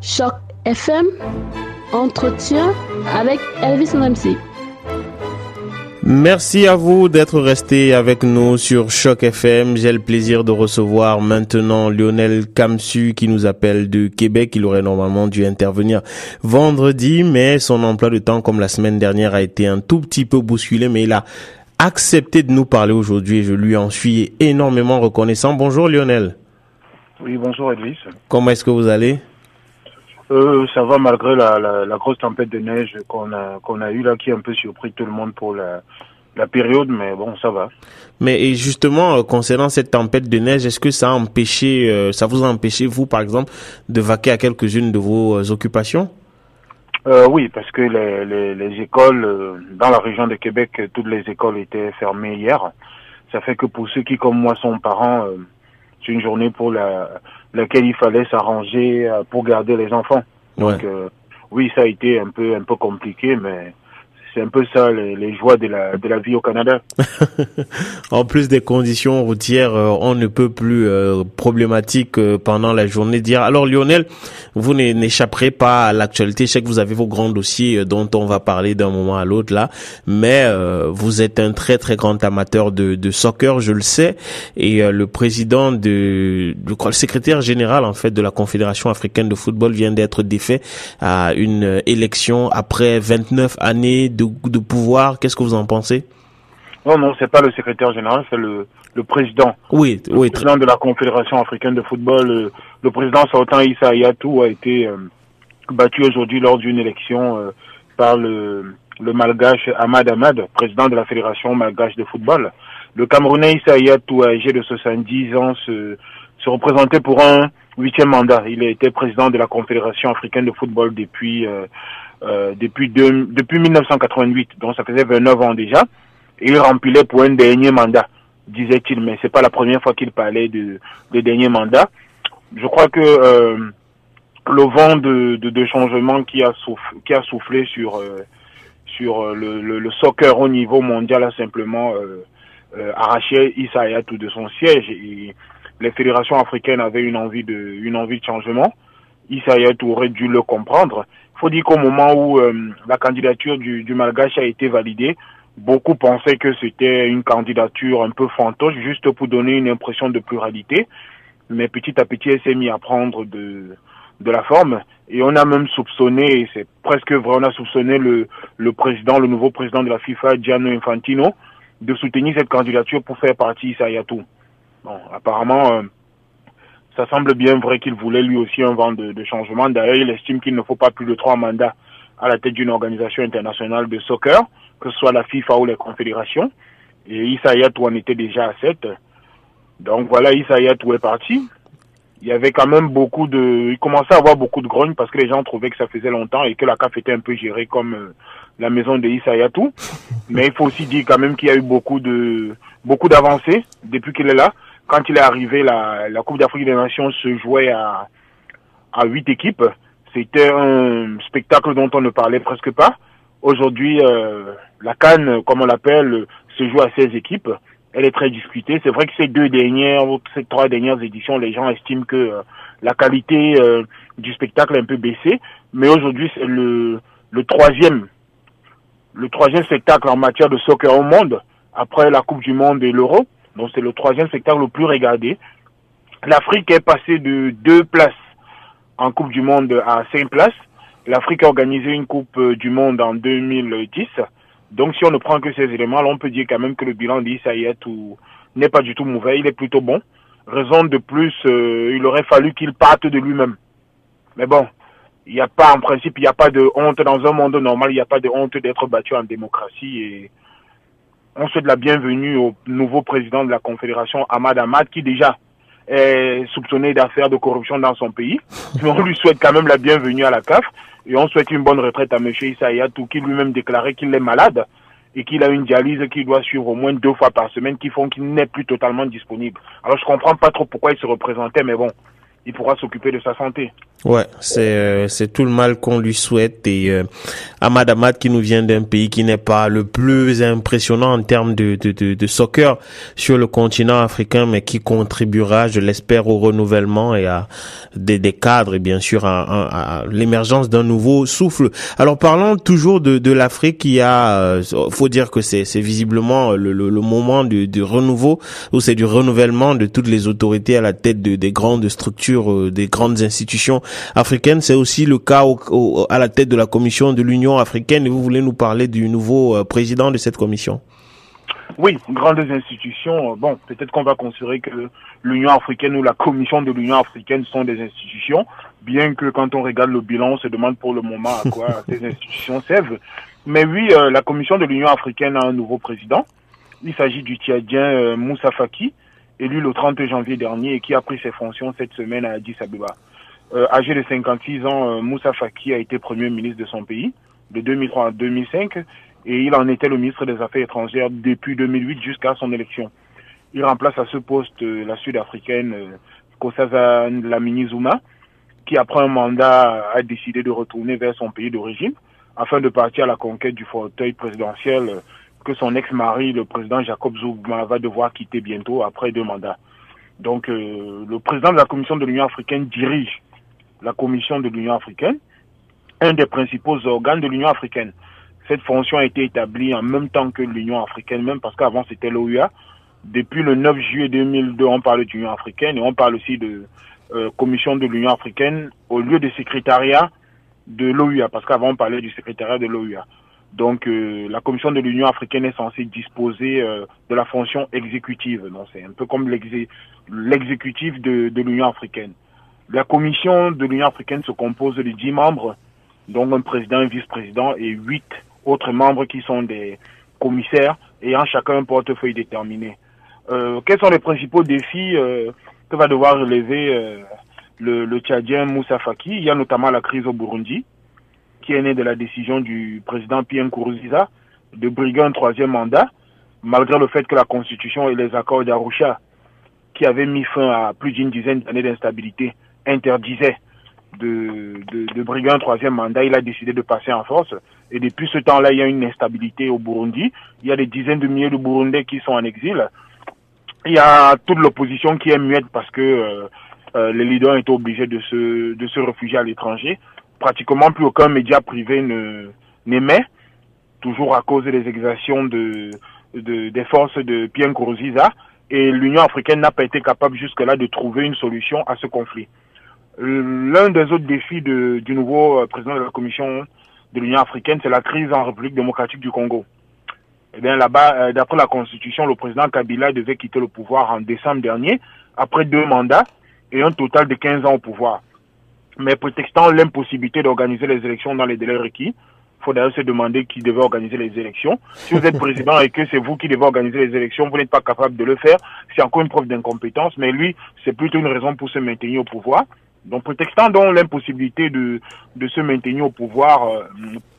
Choc FM, entretien avec Elvis MC. Merci à vous d'être resté avec nous sur Choc FM. J'ai le plaisir de recevoir maintenant Lionel Kamsu qui nous appelle de Québec. Il aurait normalement dû intervenir vendredi, mais son emploi de temps, comme la semaine dernière, a été un tout petit peu bousculé, mais il a accepté de nous parler aujourd'hui et je lui en suis énormément reconnaissant. Bonjour Lionel. Oui, bonjour Elvis. Comment est-ce que vous allez? Euh, ça va malgré la, la, la, grosse tempête de neige qu'on a qu'on a eu là, qui a un peu surpris tout le monde pour la, la période, mais bon, ça va. Mais et justement, euh, concernant cette tempête de neige, est-ce que ça a empêché, euh, ça vous a empêché, vous, par exemple, de vaquer à quelques-unes de vos euh, occupations? Euh, Oui, parce que les, les, les écoles, dans la région de Québec, toutes les écoles étaient fermées hier. Ça fait que pour ceux qui, comme moi, sont parents, c'est une journée pour la laquelle il fallait s'arranger euh, pour garder les enfants. Donc euh, oui, ça a été un peu un peu compliqué, mais c'est un peu ça les, les, joies de la de la vie au Canada. en plus des conditions routières, euh, on ne peut plus euh, problématique euh, pendant la journée dire. Alors Lionel, vous n'échapperez pas à l'actualité. Je sais que vous avez vos grands dossiers dont on va parler d'un moment à l'autre là, mais vous êtes un très très grand amateur de, de soccer, je le sais, et le président de, je crois le secrétaire général en fait de la Confédération africaine de football vient d'être défait à une élection après 29 années de, de pouvoir. Qu'est-ce que vous en pensez? Non, non, c'est pas le secrétaire général, c'est le, le président. Oui, le oui. président de la Confédération africaine de football. Le, le président Sultan Issa Yatou a été euh, battu aujourd'hui lors d'une élection euh, par le, le malgache Ahmad Ahmad, président de la Fédération malgache de football. Le Camerounais Issa Yatou, âgé de 70 ans, se, se représentait pour un huitième mandat. Il a été président de la Confédération africaine de football depuis euh, euh, depuis deux, depuis 1988, donc ça faisait 29 ans déjà. Et il remplissait pour un dernier mandat, disait-il, mais c'est pas la première fois qu'il parlait de, de dernier mandat. Je crois que euh, le vent de, de, de, changement qui a soufflé, qui a soufflé sur euh, sur le, le, le, soccer au niveau mondial a simplement euh, euh, arraché Issa Hayatou de son siège et les fédérations africaines avaient une envie de une envie de changement. Issa aurait dû le comprendre faut dire qu'au moment où euh, la candidature du, du Malgache a été validée, beaucoup pensaient que c'était une candidature un peu fantoche, juste pour donner une impression de pluralité. Mais petit à petit, elle s'est mise à prendre de, de la forme. Et on a même soupçonné, et c'est presque vrai, on a soupçonné le, le président, le nouveau président de la FIFA, Gianni Infantino, de soutenir cette candidature pour faire partie Sayatou. Bon, apparemment, euh, ça semble bien vrai qu'il voulait lui aussi un vent de, de changement. D'ailleurs, il estime qu'il ne faut pas plus de trois mandats à la tête d'une organisation internationale de soccer, que ce soit la FIFA ou les confédérations. Et Issa Yatou en était déjà à sept. Donc voilà, Issa Yatou est parti. Il y avait quand même beaucoup de... Il commençait à avoir beaucoup de grogne parce que les gens trouvaient que ça faisait longtemps et que la CAF était un peu gérée comme euh, la maison de Issa Yatou. Mais il faut aussi dire quand même qu'il y a eu beaucoup de beaucoup d'avancées depuis qu'il est là quand il est arrivé, la, la Coupe d'Afrique des Nations se jouait à à huit équipes. C'était un spectacle dont on ne parlait presque pas. Aujourd'hui, euh, la Cannes, comme on l'appelle, se joue à 16 équipes. Elle est très discutée. C'est vrai que ces deux dernières, ces trois dernières éditions, les gens estiment que euh, la qualité euh, du spectacle est un peu baissée. Mais aujourd'hui, c'est le, le troisième, le troisième spectacle en matière de soccer au monde, après la Coupe du Monde et l'Euro. Donc c'est le troisième spectacle le plus regardé. L'Afrique est passée de deux places en Coupe du Monde à cinq places. L'Afrique a organisé une Coupe du Monde en 2010. Donc si on ne prend que ces éléments, on peut dire quand même que le bilan d'Issaïatou n'est pas du tout mauvais, il est plutôt bon. Raison de plus, euh, il aurait fallu qu'il parte de lui-même. Mais bon, il n'y a pas, en principe, il n'y a pas de honte dans un monde normal, il n'y a pas de honte d'être battu en démocratie on souhaite la bienvenue au nouveau président de la Confédération, Ahmad Ahmad, qui déjà est soupçonné d'affaires de corruption dans son pays. Mais on lui souhaite quand même la bienvenue à la CAF et on souhaite une bonne retraite à M. Issa Yatou, qui lui-même déclarait qu'il est malade et qu'il a une dialyse qu'il doit suivre au moins deux fois par semaine qui font qu'il n'est plus totalement disponible. Alors je comprends pas trop pourquoi il se représentait, mais bon, il pourra s'occuper de sa santé. Ouais, c'est euh, c'est tout le mal qu'on lui souhaite et euh, Ahmad Ahmad qui nous vient d'un pays qui n'est pas le plus impressionnant en termes de, de, de, de, soccer sur le continent africain, mais qui contribuera, je l'espère, au renouvellement et à des, des cadres et bien sûr à, à, l'émergence d'un nouveau souffle. Alors parlons toujours de, de l'Afrique, qui a, euh, faut dire que c'est c'est visiblement le, le, le moment du, du renouveau ou c'est du renouvellement de toutes les autorités à la tête de, des grandes structures, euh, des grandes institutions africaine. C'est aussi le cas à la tête de la Commission de l'Union africaine. Et vous voulez nous parler du nouveau euh, président de cette commission? Oui, grandes institutions. Euh, bon, peut-être qu'on va considérer que l'Union africaine ou la Commission de l'Union africaine sont des institutions, bien que quand on regarde le bilan, on se demande pour le moment à quoi ces institutions servent. Mais oui, euh, la Commission de l'Union africaine a un nouveau président. Il s'agit du Tchadien Moussa Faki, élu le 30 janvier dernier et qui a pris ses fonctions cette semaine à Addis Abeba. Euh, âgé de 56 ans, euh, Moussa Faki a été premier ministre de son pays de 2003 à 2005 et il en était le ministre des Affaires étrangères depuis 2008 jusqu'à son élection. Il remplace à ce poste euh, la sud-africaine Kosaza Lamini Zuma qui après un mandat a décidé de retourner vers son pays d'origine afin de partir à la conquête du fauteuil présidentiel que son ex-mari, le président Jacob Zuma, va devoir quitter bientôt après deux mandats. Donc le président de la Commission de l'Union africaine dirige la Commission de l'Union africaine, un des principaux organes de l'Union africaine. Cette fonction a été établie en même temps que l'Union africaine, même parce qu'avant c'était l'OUA. Depuis le 9 juillet 2002, on parle d'Union africaine et on parle aussi de euh, Commission de l'Union africaine au lieu de secrétariat de l'OUA, parce qu'avant on parlait du secrétariat de l'OUA. Donc euh, la Commission de l'Union africaine est censée disposer euh, de la fonction exécutive. Donc c'est un peu comme l'exécutif de, de l'Union africaine. La commission de l'Union africaine se compose de dix membres, dont un président, un vice-président et huit autres membres qui sont des commissaires ayant chacun un portefeuille déterminé. Euh, quels sont les principaux défis euh, que va devoir relever euh, le, le Tchadien Moussa Faki? Il y a notamment la crise au Burundi, qui est née de la décision du président Pierre Nkurunziza de briguer un troisième mandat, malgré le fait que la Constitution et les accords d'Arusha, qui avaient mis fin à plus d'une dizaine d'années d'instabilité, interdisait de, de, de briguer un troisième mandat, il a décidé de passer en force. Et depuis ce temps-là, il y a une instabilité au Burundi. Il y a des dizaines de milliers de Burundais qui sont en exil. Il y a toute l'opposition qui est muette parce que euh, euh, les leaders étaient obligés de se, de se réfugier à l'étranger. Pratiquement plus aucun média privé ne n'émet, toujours à cause des exactions de, de, des forces de Pierre Nkurunziza. Et l'Union africaine n'a pas été capable jusque-là de trouver une solution à ce conflit. L'un des autres défis du nouveau euh, président de la Commission de l'Union africaine, c'est la crise en République démocratique du Congo. Eh bien là-bas, euh, d'après la Constitution, le président Kabila devait quitter le pouvoir en décembre dernier, après deux mandats et un total de 15 ans au pouvoir. Mais prétextant l'impossibilité d'organiser les élections dans les délais requis, il faut d'ailleurs se demander qui devait organiser les élections. Si vous êtes président et que c'est vous qui devez organiser les élections, vous n'êtes pas capable de le faire, c'est encore une preuve d'incompétence, mais lui, c'est plutôt une raison pour se maintenir au pouvoir. Donc, prétextant donc l'impossibilité de, de se maintenir au pouvoir, euh,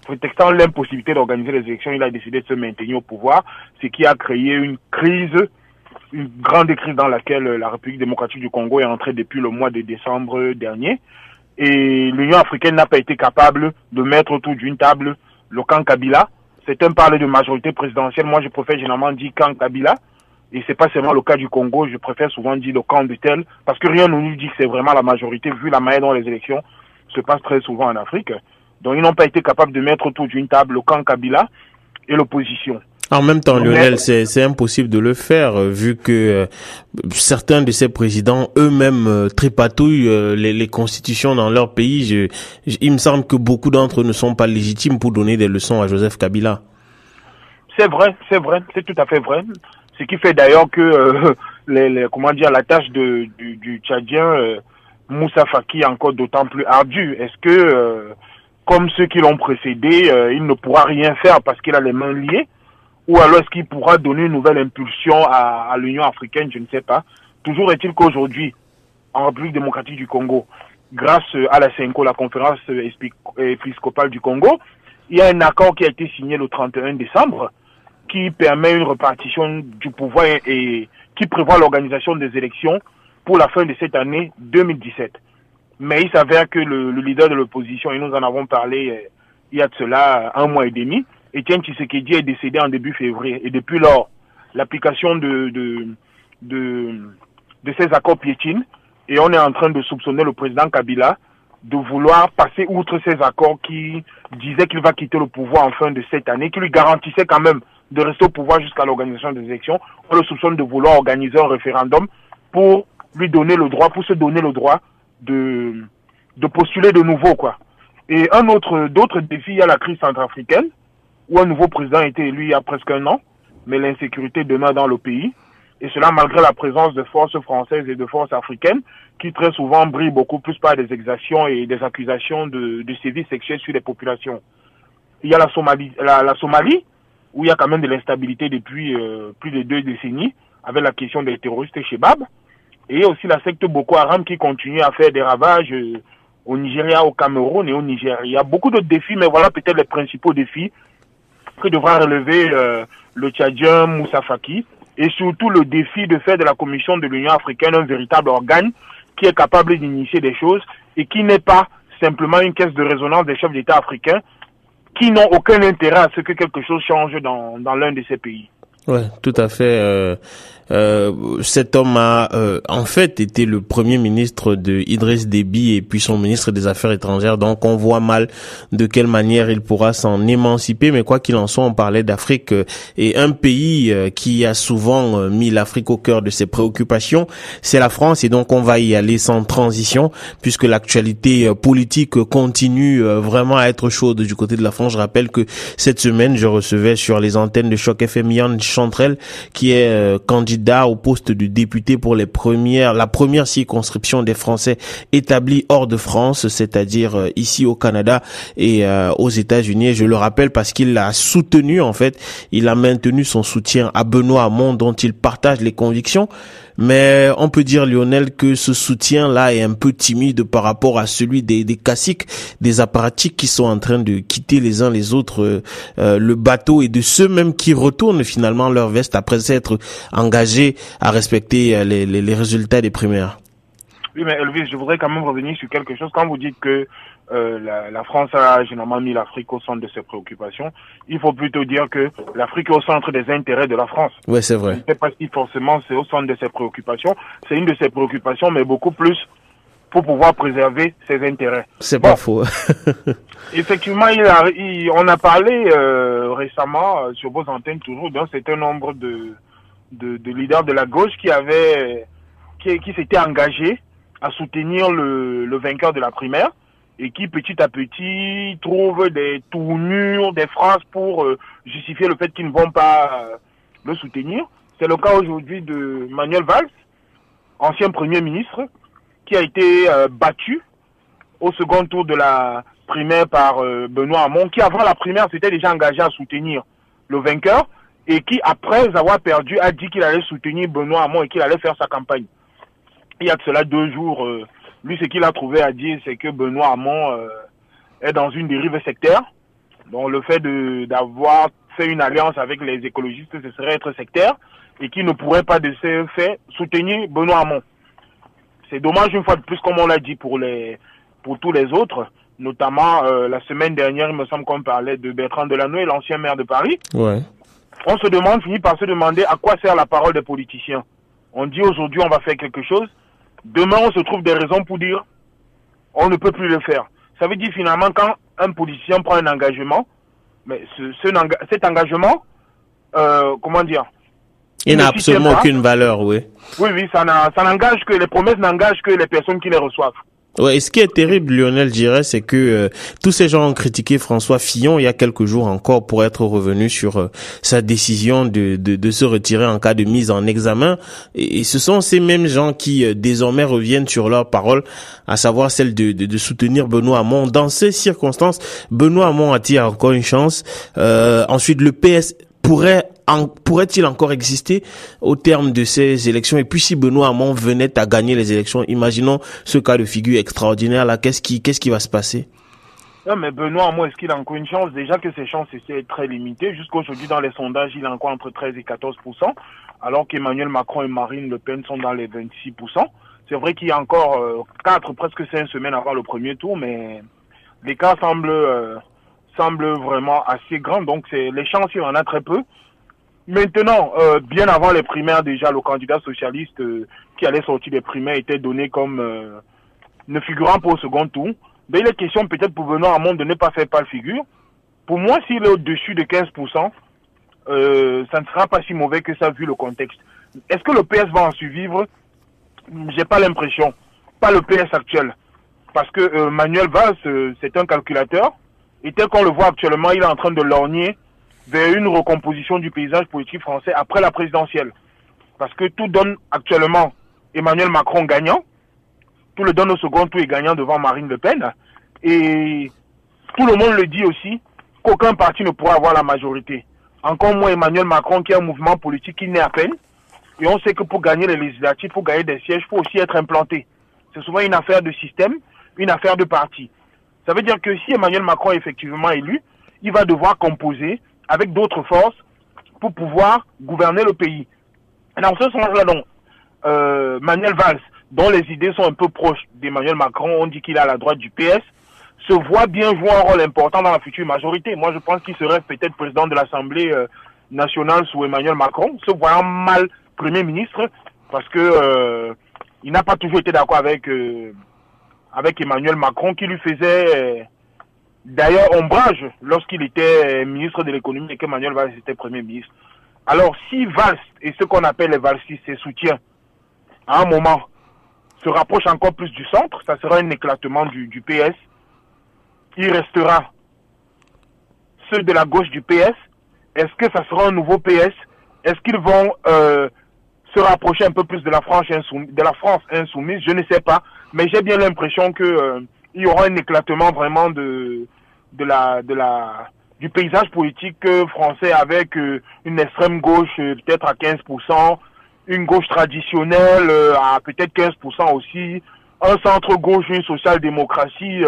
prétextant l'impossibilité d'organiser les élections, il a décidé de se maintenir au pouvoir, ce qui a créé une crise, une grande crise dans laquelle la République démocratique du Congo est entrée depuis le mois de décembre dernier. Et l'Union africaine n'a pas été capable de mettre autour d'une table le camp Kabila. Certains parlent de majorité présidentielle. Moi, je préfère généralement dire camp Kabila et c'est pas seulement le cas du Congo, je préfère souvent dire le camp de tel, parce que rien ne nous dit que c'est vraiment la majorité, vu la manière dont les élections se passent très souvent en Afrique. Donc ils n'ont pas été capables de mettre autour d'une table le camp Kabila et l'opposition. En même temps, Lionel, c'est impossible de le faire euh, vu que euh, certains de ces présidents eux-mêmes euh, tripatouillent les, les, constitutions dans leur pays. Je, il me semble que beaucoup d'entre eux ne sont pas légitimes pour donner des leçons à Joseph Kabila. C'est vrai, c'est vrai, c'est tout à fait vrai. Ce qui fait d'ailleurs que euh, les, comment dire la tâche de, du, du Tchadien euh, Moussa Faki est encore d'autant plus ardue. Est-ce que euh, comme ceux qui l'ont précédé, il ne pourra rien faire parce qu'il a les mains liées? Ou alors est-ce qu'il pourra donner une nouvelle impulsion à, l'Union africaine Je ne sais pas. Toujours est-il qu'aujourd'hui, en République démocratique du Congo, grâce à la CENCO, la conférence épiscopale du Congo, il y a un accord qui a été signé le 31 décembre qui permet une repartition du pouvoir et, qui prévoit l'organisation des élections pour la fin de cette année 2017. Mais il s'avère que le, leader de l'opposition, et nous en avons parlé euh, il y a de cela un mois et demi, Etienne Tshisekedi est décédé en début février. Et depuis lors, l'application de, de, de, de ces accords piétine et on est en train de soupçonner le président Kabila de vouloir passer outre ces accords qui disaient qu'il va quitter le pouvoir en fin de cette année, qui lui garantissait quand même de rester au pouvoir jusqu'à l'organisation des élections. On le soupçonne de vouloir organiser un référendum pour lui donner le droit, pour se donner le droit de, de postuler de nouveau, quoi. Et un autre, d'autres défis, il y a la crise centrafricaine, où un nouveau président a été élu il y a presque un an, mais l'insécurité demeure dans le pays et cela malgré la présence de forces françaises et de forces africaines qui très souvent brillent beaucoup plus par des exactions et des accusations de, de sévices sexuels sur les populations. Il y a la Somalie, la, Somalie où il y a quand même de l'instabilité depuis euh, plus de deux décennies avec la question des terroristes Shebab et aussi la secte Boko Haram qui continue à faire des ravages euh, au Nigeria, au Cameroun et au Nigeria. Il y a beaucoup d'autres défis, mais voilà peut-être les principaux défis que devra relever euh, le Tchadien Moussa Faki et surtout le défi de faire de la Commission de l'Union africaine un véritable organe qui est capable d'initier des choses et qui n'est pas simplement une caisse de résonance des chefs d'État africains qui n'ont aucun intérêt à ce que quelque chose change dans, dans l'un de ces pays. Ouais, tout à fait. Euh, euh, cet homme a euh, en fait été le premier ministre de Idriss Déby et puis son ministre des Affaires étrangères. Donc on voit mal de quelle manière il pourra s'en émanciper. Mais quoi qu'il en soit, on parlait d'Afrique euh, et un pays qui a souvent mis l'Afrique au cœur de ses préoccupations, c'est la France. Et donc on va y aller sans transition puisque l'actualité politique continue vraiment à être chaude du côté de la France. Je rappelle que cette semaine, je recevais sur les antennes de Choc FM Yann Chantrel qui est candidat au poste de député pour la première circonscription des Français établis hors de France, c'est-à-dire euh, ici au Canada et euh, aux États-Unis. Je le rappelle parce qu'il a soutenu, en fait, il a maintenu son soutien à Benoît Hamon dont il partage les convictions. Mais on peut dire, Lionel, que ce soutien-là est un peu timide par rapport à celui des, des classiques, des apparatiques qui sont en train de quitter les uns les autres euh, euh, le bateau et de ceux même qui retournent finalement leur veste après s'être engagés à respecter euh, les, les, les résultats des primaires. Oui, mais Elvis, je voudrais quand même revenir sur quelque chose. Quand vous dites que euh, la, la, France a généralement mis l'Afrique au centre de ses préoccupations. Il faut plutôt dire que l'Afrique est au centre des intérêts de la France. Oui, c'est vrai. C'est pas si forcément c'est au centre de ses préoccupations. C'est une de ses préoccupations, mais beaucoup plus pour pouvoir préserver ses intérêts. C'est pas faux. effectivement, il a, on a parlé euh, récemment euh, sur vos antennes toujours d'un certain nombre de, de, de, leaders de la gauche qui avaient qui, qui s'étaient engagés à soutenir le, le vainqueur de la primaire et qui petit à petit trouvent des tournures, des phrases pour euh, justifier le fait qu'ils ne vont pas euh, le soutenir. C'est le cas aujourd'hui de Manuel Valls, ancien Premier ministre, qui a été euh, battu au second tour de la primaire par Benoît Hamon, qui avant la primaire s'était déjà engagé à soutenir le vainqueur et qui, après avoir perdu, a dit qu'il allait soutenir Benoît Hamon et qu'il allait faire sa campagne. Il y a de cela deux jours, lui, ce qu'il a trouvé à dire, c'est que Benoît Hamon euh, est dans une dérive sectaire. Donc le fait d'avoir fait une alliance avec les écologistes, ce serait être sectaire et qu'il ne pourrait pas de ce fait soutenir Benoît Hamon. C'est dommage une fois de plus, comme on l'a dit pour les pour tous les autres, notamment euh, la semaine dernière, il me semble qu'on parlait de Bertrand Delanoë, l'ancien maire de Paris. Ouais. On se demande, finit par se demander à quoi sert la parole des politiciens. On dit aujourd'hui on va faire quelque chose, Demain, on se trouve des raisons pour dire on ne peut plus le faire. Ça veut dire finalement quand un politicien prend un engagement, mais ce, cet engagement, euh, comment dire Il n'a absolument aucune valeur, oui. Oui, oui, ça n'engage que les promesses n'engagent que les personnes qui les reçoivent. Ouais, et ce qui est terrible, Lionel, je dirais, c'est que euh, tous ces gens ont critiqué François Fillon il y a quelques jours encore pour être revenu sur euh, sa décision de, de, de, se retirer en cas de mise en examen. Et, ce sont ces mêmes gens qui euh, désormais reviennent sur leur parole, à savoir celle de, de, de, soutenir Benoît Hamon. Dans ces circonstances, Benoît Hamon a-t-il encore une chance? Ensuite, le PS pourrait pourrait-il encore exister au terme de ces élections? Et puis si Benoît Hamon venait à gagner les élections, imaginons ce cas de figure extraordinaire là, qu'est-ce qui, va se passer? Non, mais Benoît Hamon, est-ce qu'il a encore une chance? Déjà que ses chances étaient très limitées. Jusqu'aujourd'hui, dans les sondages, il a encore entre 13 et 14% alors qu'Emmanuel Macron et Marine Le Pen sont dans les 26% C'est vrai qu'il y a encore quatre, presque cinq semaines avant le premier tour, mais l'écart semble semble vraiment assez grand. Donc les chances, il y en a très peu. Maintenant, euh, bien avant les primaires, déjà, le candidat socialiste euh, qui allait sortir des primaires était donné comme euh, ne figurant pas au second tour. Mais il est question peut-être pour Benoît Hamon de ne pas faire pas le figure. Pour moi, s'il est au-dessus de 15%, ça ne sera pas si mauvais que ça vu le contexte. Est-ce que le PS va en survivre? J'ai pas l'impression. Pas le PS actuel. Parce que Manuel Valls, c'est un calculateur. Et tel qu'on le voit actuellement, il est en train de lorgner vers une recomposition du paysage politique français après la présidentielle. Parce que tout donne actuellement Emmanuel Macron gagnant, tout le donne au second tour et gagnant devant Marine Le Pen. Et tout le monde le dit aussi qu'aucun parti ne pourra avoir la majorité. Encore moins Emmanuel Macron qui est un mouvement politique qui naît à peine. Et on sait que pour gagner les législatives, pour gagner des sièges, il faut aussi être implanté. C'est souvent une affaire de système, une affaire de parti. Ça veut dire que si Emmanuel Macron est effectivement élu, il va devoir composer avec d'autres forces pour pouvoir gouverner le pays. dans ce sens-là, donc, euh, Manuel Valls, dont les idées sont un peu proches d'Emmanuel Macron, on dit qu'il est à la droite du PS, se voit bien jouer un rôle important dans la future majorité. Moi, je pense qu'il serait peut-être président de l'Assemblée euh, nationale sous Emmanuel Macron, se voyant mal Premier ministre, parce que euh, il n'a pas toujours été d'accord avec avec Emmanuel Macron, qui lui faisait d'ailleurs ombrage lorsqu'il était ministre de l'économie et qu'Emmanuel Valls était premier ministre. Alors si Valls et ce qu'on appelle les Valsistes, ses soutiens, à un moment, se rapprochent encore plus du centre, ça sera un éclatement du, du PS. Il restera ceux de la gauche du PS. Est-ce que ça sera un nouveau PS Est-ce qu'ils vont euh, se rapprocher un peu plus de la France insoumise, de la France insoumise? Je ne sais pas, mais j'ai bien l'impression que euh, il y aura un éclatement vraiment de de la de la du paysage politique français avec euh, une extrême gauche euh, peut-être à 15%, une gauche traditionnelle euh, à peut-être 15% aussi, un centre gauche, une social-démocratie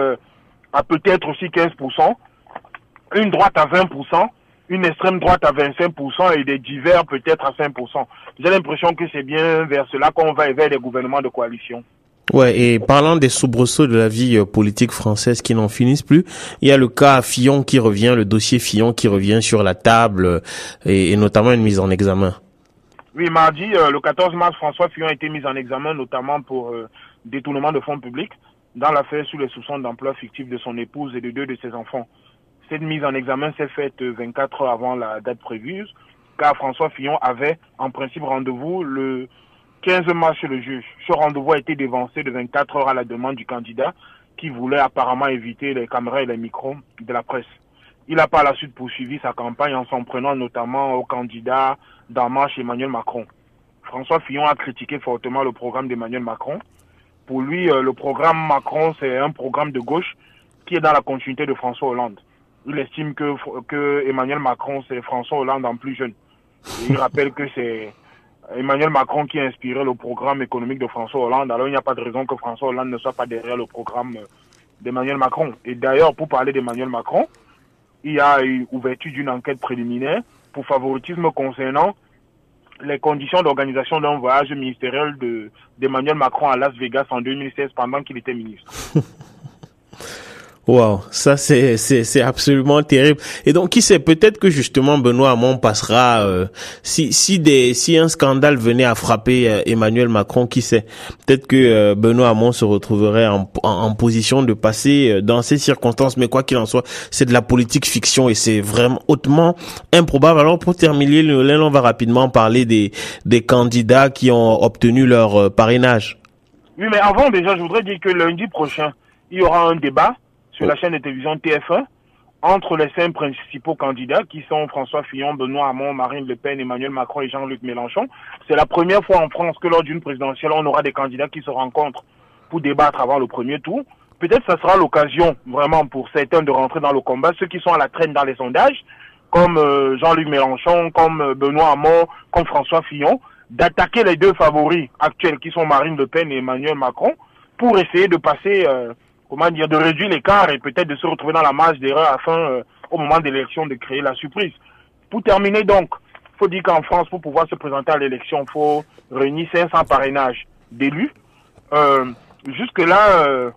à peut-être aussi 15%, une droite à 20%, une extrême droite à 25% et des divers peut-être à 5%. J'ai l'impression que c'est bien vers cela qu'on va vers les gouvernements de coalition. Ouais, et parlant des soubresauts de la vie euh, politique française qui n'en finissent plus, il y a le cas Fillon qui revient, le dossier Fillon qui revient sur la table euh, et, notamment une mise en examen. Oui, mardi, euh, le 14 mars, François Fillon a été mis en examen notamment pour détournement de fonds publics dans l'affaire sous les soupçons d'emploi fictif de son épouse et de deux de ses enfants. Cette mise en examen s'est faite 24 heures avant la date prévue, car François Fillon avait en principe rendez-vous le 15 mars chez le juge. Ce rendez-vous a été dévancé de 24 heures à la demande du candidat qui voulait apparemment éviter les caméras et les micros de la presse. Il a par la suite poursuivi sa campagne en s'en prenant notamment au candidat d'En Emmanuel Macron. François Fillon a critiqué fortement le programme d'Emmanuel Macron. Pour lui, euh, le programme Macron, c'est un programme de gauche qui est dans la continuité de François Hollande. Il estime que, que Emmanuel Macron, c'est François Hollande en plus jeune. il rappelle que c'est Emmanuel Macron qui a inspiré le programme économique de François Hollande. Alors il n'y a pas de raison que François Hollande ne soit pas derrière le programme d'Emmanuel Macron. Et d'ailleurs, pour parler d'Emmanuel Macron, il y a eu ouverture d'une enquête préliminaire pour favoritisme concernant les conditions d'organisation d'un voyage ministériel d'Emmanuel Macron à Las Vegas en 2016 pendant qu'il était ministre. Wow, ça c'est c'est c'est absolument terrible. Et donc qui sait peut-être que justement Benoît Hamon passera euh, si si des si un scandale venait à frapper euh, Emmanuel Macron, qui sait peut-être que euh, Benoît Hamon se retrouverait en, en, position de passer dans ces circonstances. Mais quoi qu'il en soit, c'est de la politique fiction et c'est vraiment hautement improbable. Alors pour terminer, on va rapidement parler des des candidats qui ont obtenu leur parrainage. Oui, mais avant déjà, je voudrais dire que lundi prochain, il y aura un débat la chaîne de télévision TF1 entre les cinq principaux candidats qui sont François Fillon, Benoît Hamon, Marine Le Pen, Emmanuel Macron et Jean-Luc Mélenchon. C'est la première fois en France que lors d'une présidentielle, on aura des candidats qui se rencontrent pour débattre avant le premier tour. Peut-être que ce sera l'occasion vraiment pour certains de rentrer dans le combat, ceux qui sont à la traîne dans les sondages, comme euh, Jean-Luc Mélenchon, comme euh, Benoît Hamon, comme François Fillon, d'attaquer les deux favoris actuels qui sont Marine Le Pen et Emmanuel Macron pour essayer de passer euh, comment dire, de réduire l'écart et peut-être de se retrouver dans la marge d'erreur afin, euh, au moment de l'élection, de créer la surprise. Pour terminer donc, il faut dire qu'en France, pour pouvoir se présenter à l'élection, il faut réunir 500 parrainages d'élus. euh, jusque-là, euh,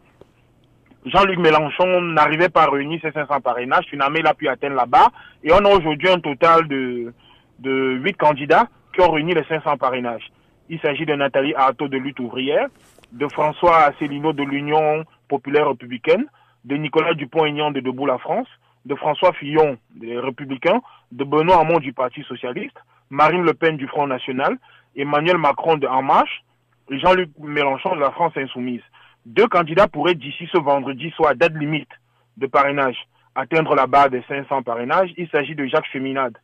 Jean-Luc Mélenchon n'arrivait pas à réunir ses 500 parrainages. Finalement, il a pu atteindre là-bas. Et on a aujourd'hui un total de, de 8 candidats qui ont réuni les 500 parrainages. Il s'agit de Nathalie Artaud de Lutte ouvrière, de François Asselineau de l'Union populaire républicaine, de Nicolas Dupont-Aignan de Debout la France, de François Fillon des Républicains, de Benoît Hamon du Parti Socialiste, Marine Le Pen du Front National, Emmanuel Macron de En Marche et Jean-Luc Mélenchon de la France Insoumise. Deux candidats pourraient d'ici ce vendredi, soit date limite de parrainage, atteindre la barre des 500 parrainages. Il s'agit de Jacques Féminade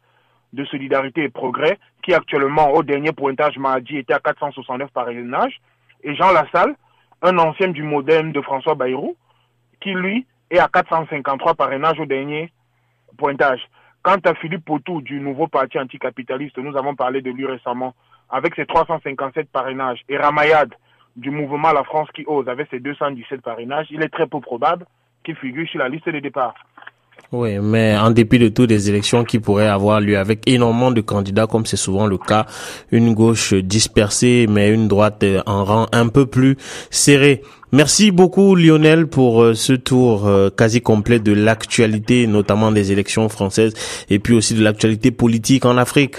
de Solidarité et Progrès, qui actuellement, au dernier pointage mardi, était à 469 parrainages, et Jean Lassalle, un ancien du modem de François Bayrou, qui lui est à 453 parrainages au dernier pointage. Quant à Philippe Potou du nouveau parti anticapitaliste, nous avons parlé de lui récemment, avec ses 357 parrainages, et Ramayad du mouvement La France qui ose avec ses 217 parrainages, il est très peu probable qu'il figure sur la liste de départ. Oui, mais en dépit de toutes les élections qui pourraient avoir lieu avec énormément de candidats, comme c'est souvent le cas, une gauche dispersée, mais une droite en rang un peu plus serré. Merci beaucoup Lionel pour euh, ce tour euh, quasi complet de l'actualité, notamment des élections françaises, et puis aussi de l'actualité politique en Afrique.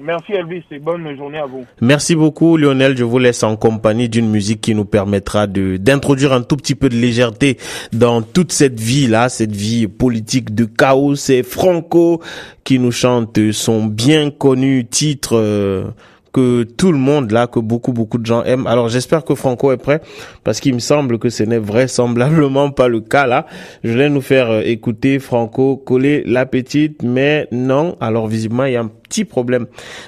Merci Elvis et bonne journée à vous. Merci beaucoup Lionel, je vous laisse en compagnie d'une musique qui nous permettra de d'introduire un tout petit peu de légèreté dans toute cette vie là, cette vie politique de chaos. C'est Franco qui nous chante son bien connu titre euh, que tout le monde là, que beaucoup beaucoup de gens aiment. Alors j'espère que Franco est prêt parce qu'il me semble que ce n'est vraisemblablement pas le cas là. Je vais nous faire euh, écouter Franco coller la petite, mais non. Alors visiblement il y a un petit problème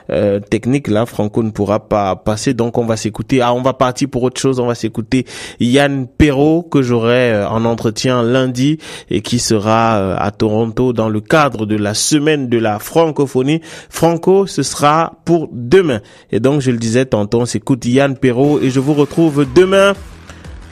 euh, technique là. Franco ne pourra pas passer, donc on va s'écouter. Ah, on va partir pour autre chose. On va s'écouter Yann Perrault que j'aurai euh, en entretien lundi et qui sera euh, à Toronto dans le cadre de la semaine de la francophonie. Franco, ce sera pour demain. Et donc je le disais tantôt, on s'écoute Yann Perrault et je vous retrouve demain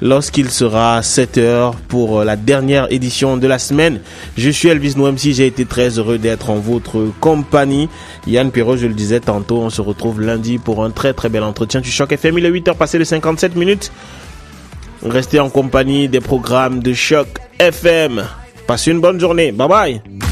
lorsqu'il sera 7 heures pour euh, la dernière édition de la semaine. Je suis Elvis Noemsi, j'ai été très heureux d'être en votre compagnie. Yann Perrault, je le disais tantôt, on se retrouve lundi pour un très très bel entretien du Choc FM. Il est 8 heures passé de 57 minutes. Restez en compagnie des programmes de Choc FM. Passez une bonne journée. Bye bye.